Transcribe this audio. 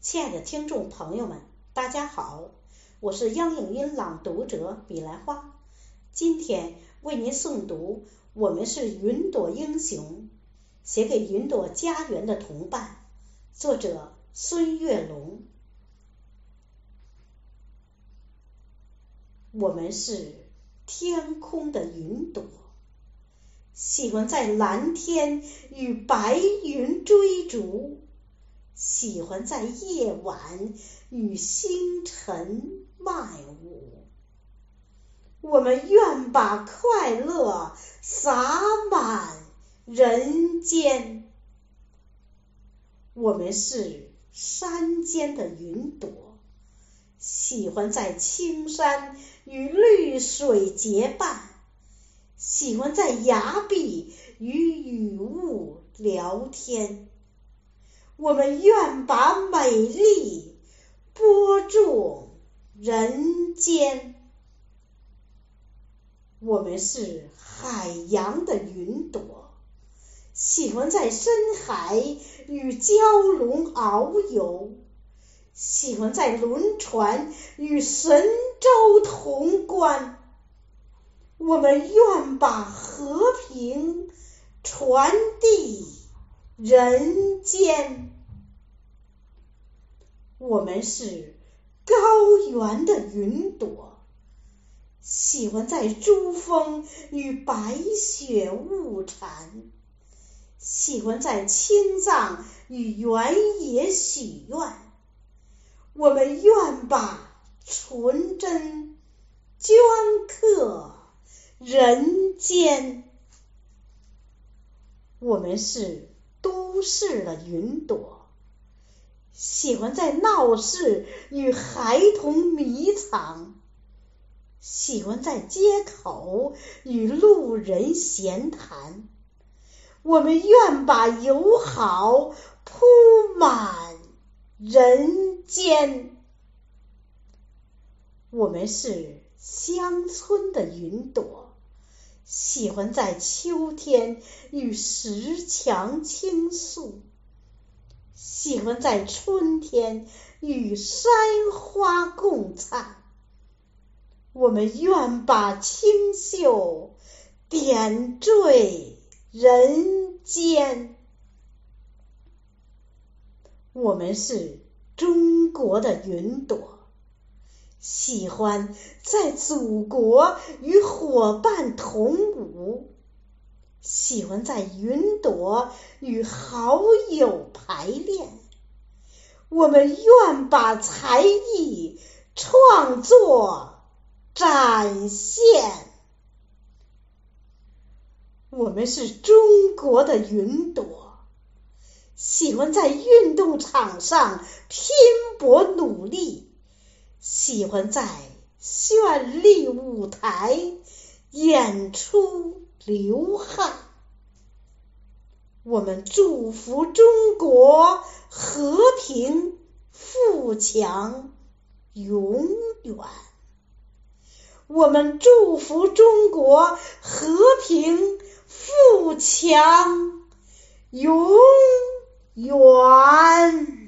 亲爱的听众朋友们，大家好，我是央影音朗读者比兰花，今天为您诵读《我们是云朵英雄》，写给云朵家园的同伴，作者孙月龙。我们是天空的云朵，喜欢在蓝天与白云追逐。喜欢在夜晚与星辰漫舞，我们愿把快乐洒满人间。我们是山间的云朵，喜欢在青山与绿水结伴，喜欢在崖壁与雨雾聊天。我们愿把美丽播种人间。我们是海洋的云朵，喜欢在深海与蛟龙遨游，喜欢在轮船与神州同观。我们愿把和平传递人间。我们是高原的云朵，喜欢在珠峰与白雪物缠，喜欢在青藏与原野许愿。我们愿把纯真镌刻人间。我们是都市的云朵。喜欢在闹市与孩童迷藏，喜欢在街口与路人闲谈。我们愿把友好铺满人间。我们是乡村的云朵，喜欢在秋天与石墙倾诉。喜欢在春天与山花共灿，我们愿把清秀点缀人间。我们是中国的云朵，喜欢在祖国与伙伴同舞。喜欢在云朵与好友排练，我们愿把才艺创作展现。我们是中国的云朵，喜欢在运动场上拼搏努力，喜欢在绚丽舞台演出。流汗，我们祝福中国和平富强永远。我们祝福中国和平富强永远。